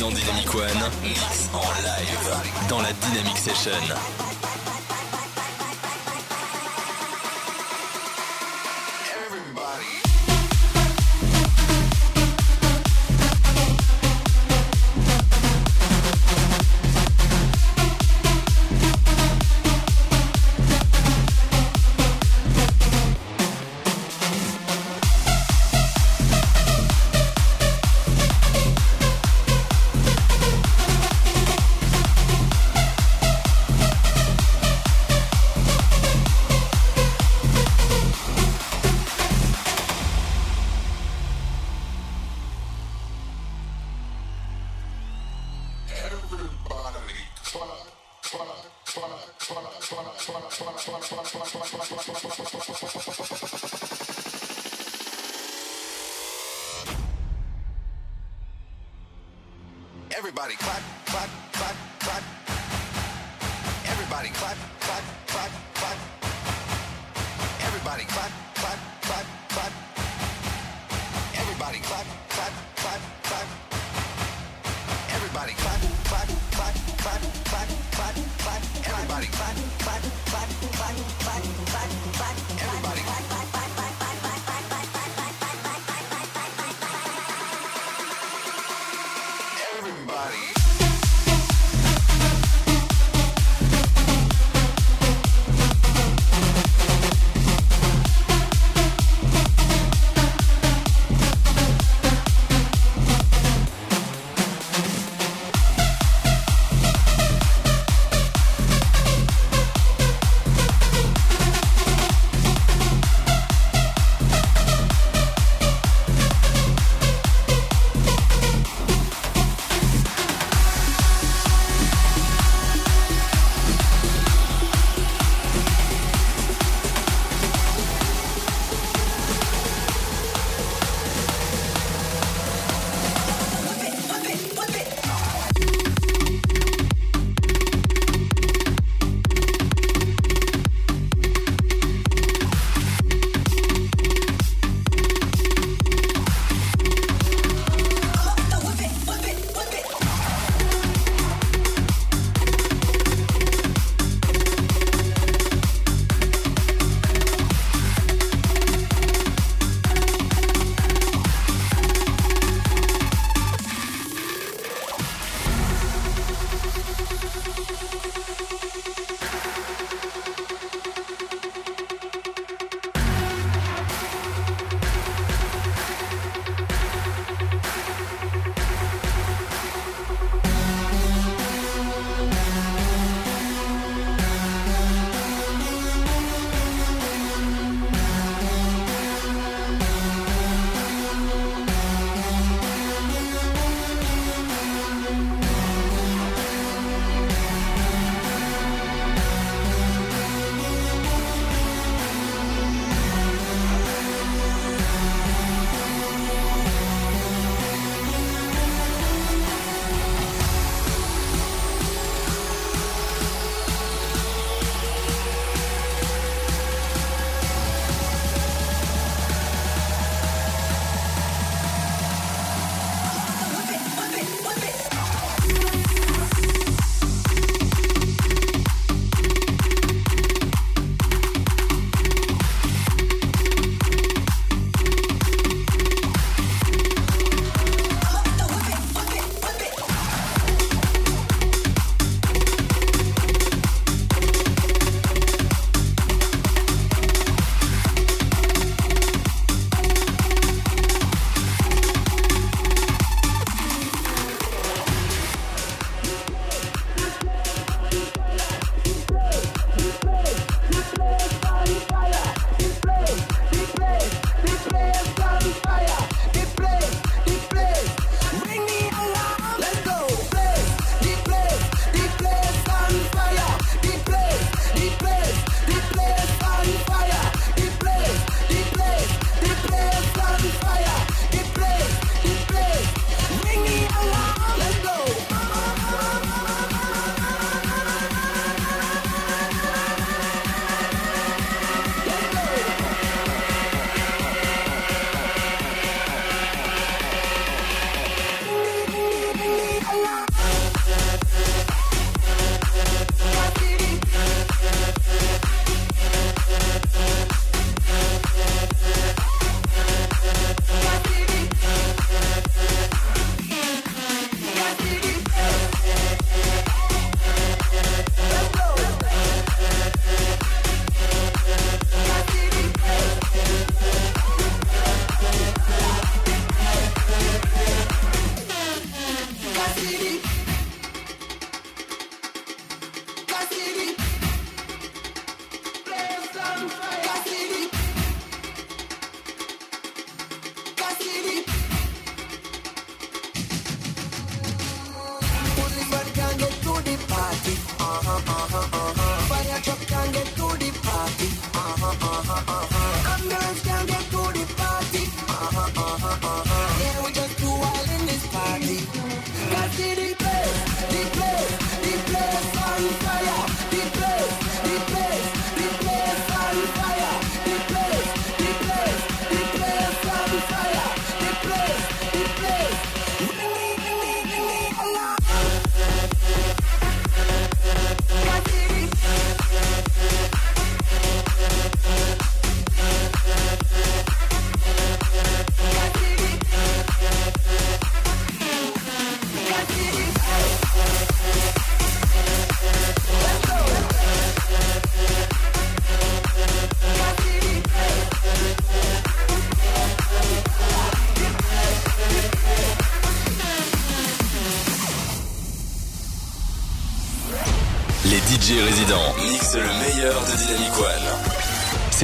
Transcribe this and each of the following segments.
dans Dynamic One, en live dans la Dynamic Session. Everybody clap, clap, clap, clap. Everybody clap.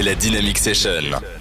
la Dynamic Session.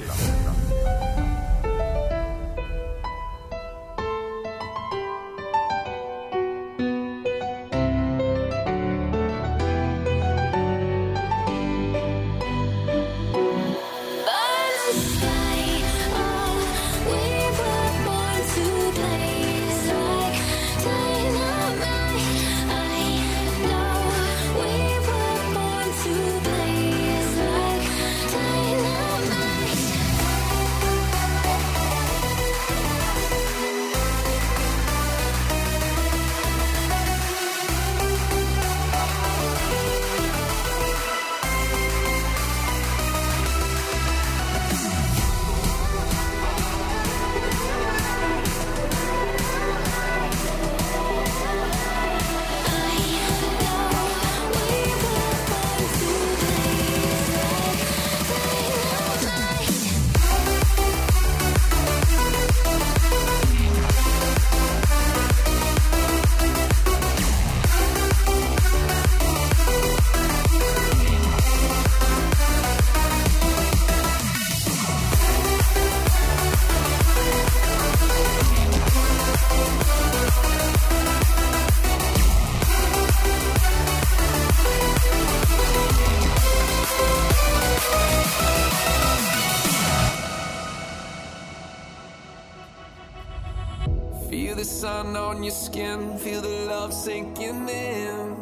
feel the love sinking in.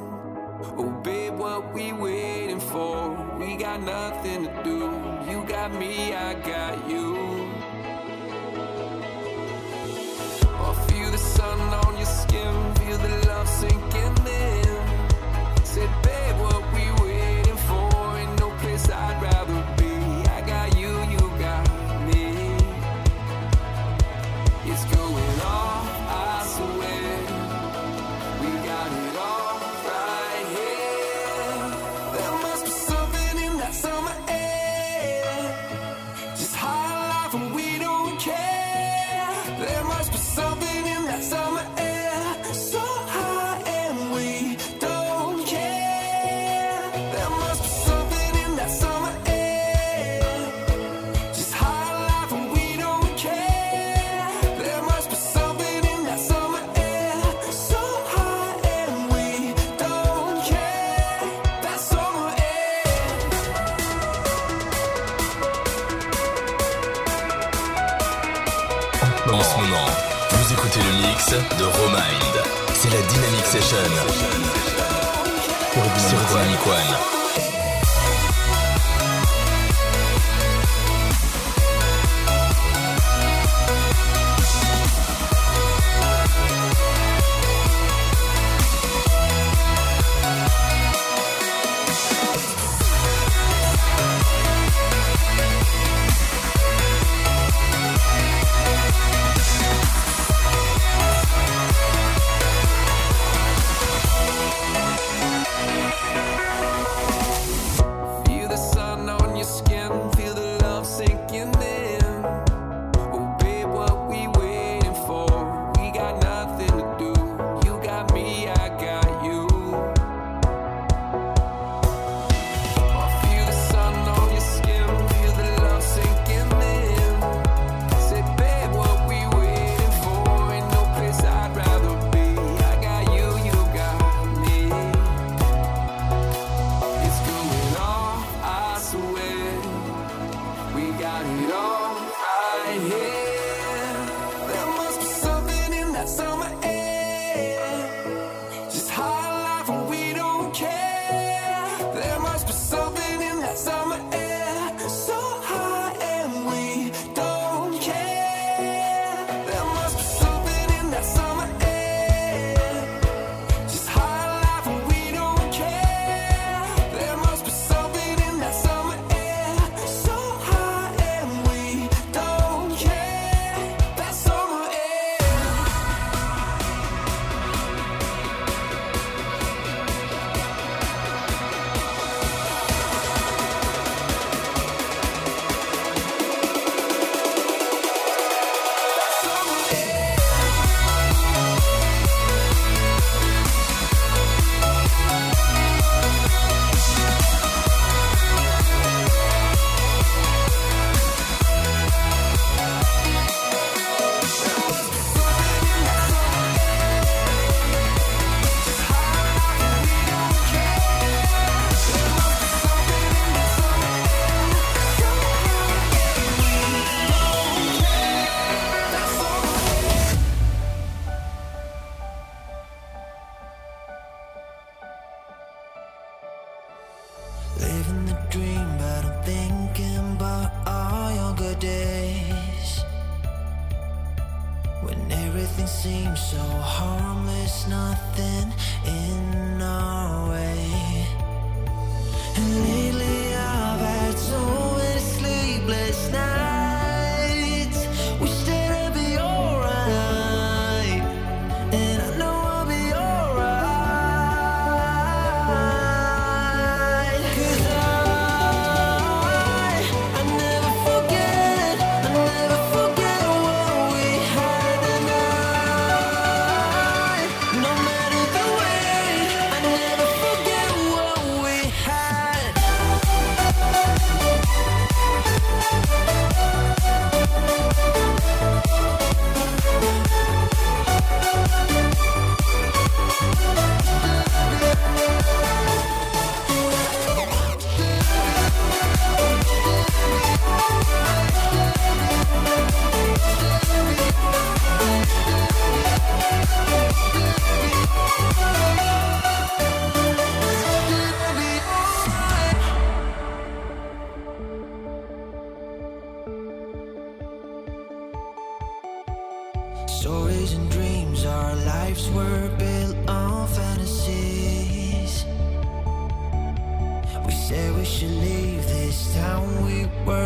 Oh, babe, what we waiting for? We got nothing to do. You got me, I got you. I feel the sun on your skin. en ce moment. Vous écoutez le mix de Romind. C'est la Dynamic Session. Sur Dynamic One.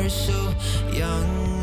so young.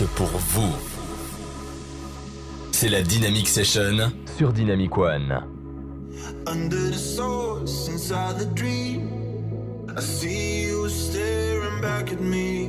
mix pour vous. C'est la Dynamic Session sur Dynamic One. Under the source, inside the dream, I see you staring back at me.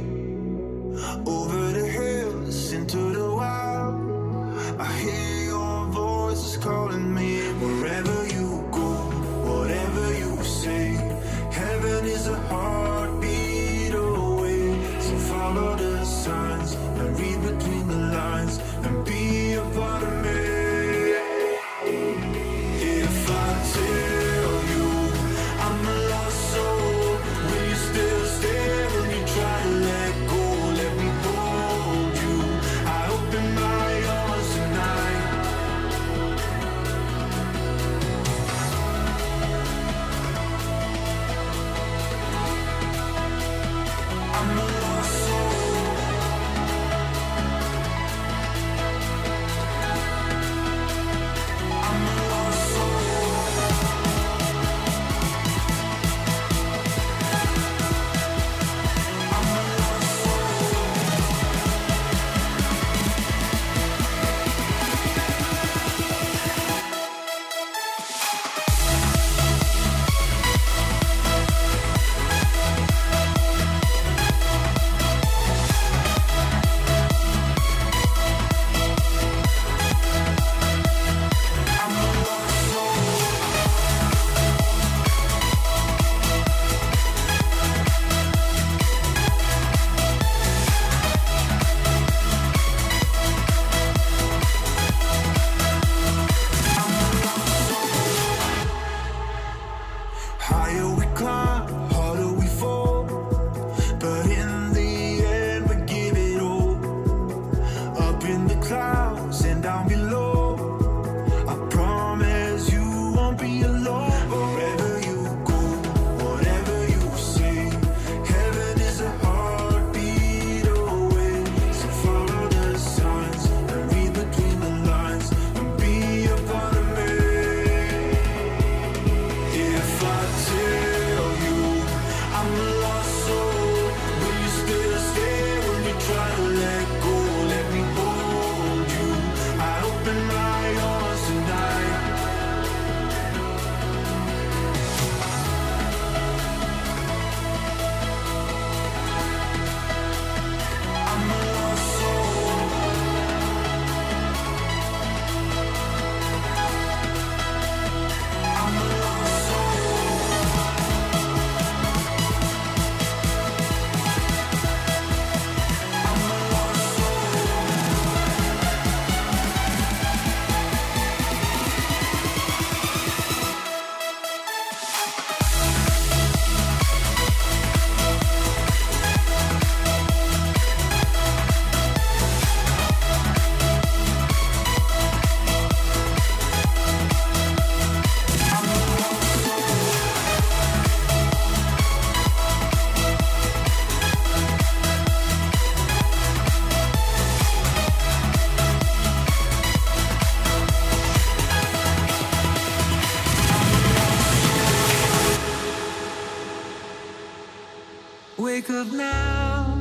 now.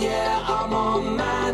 yeah, I'm on my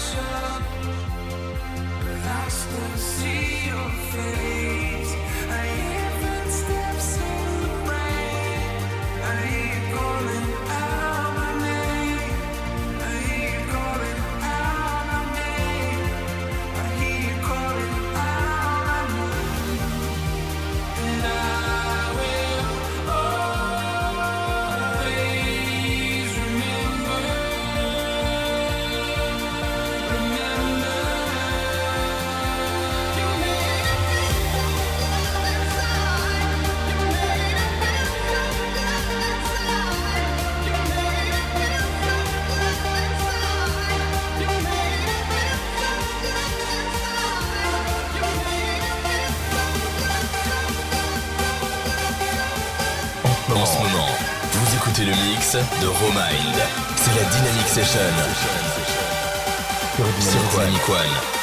I can see your face. I de Romild. C'est la Dynamic Session. Sur Dynamic One.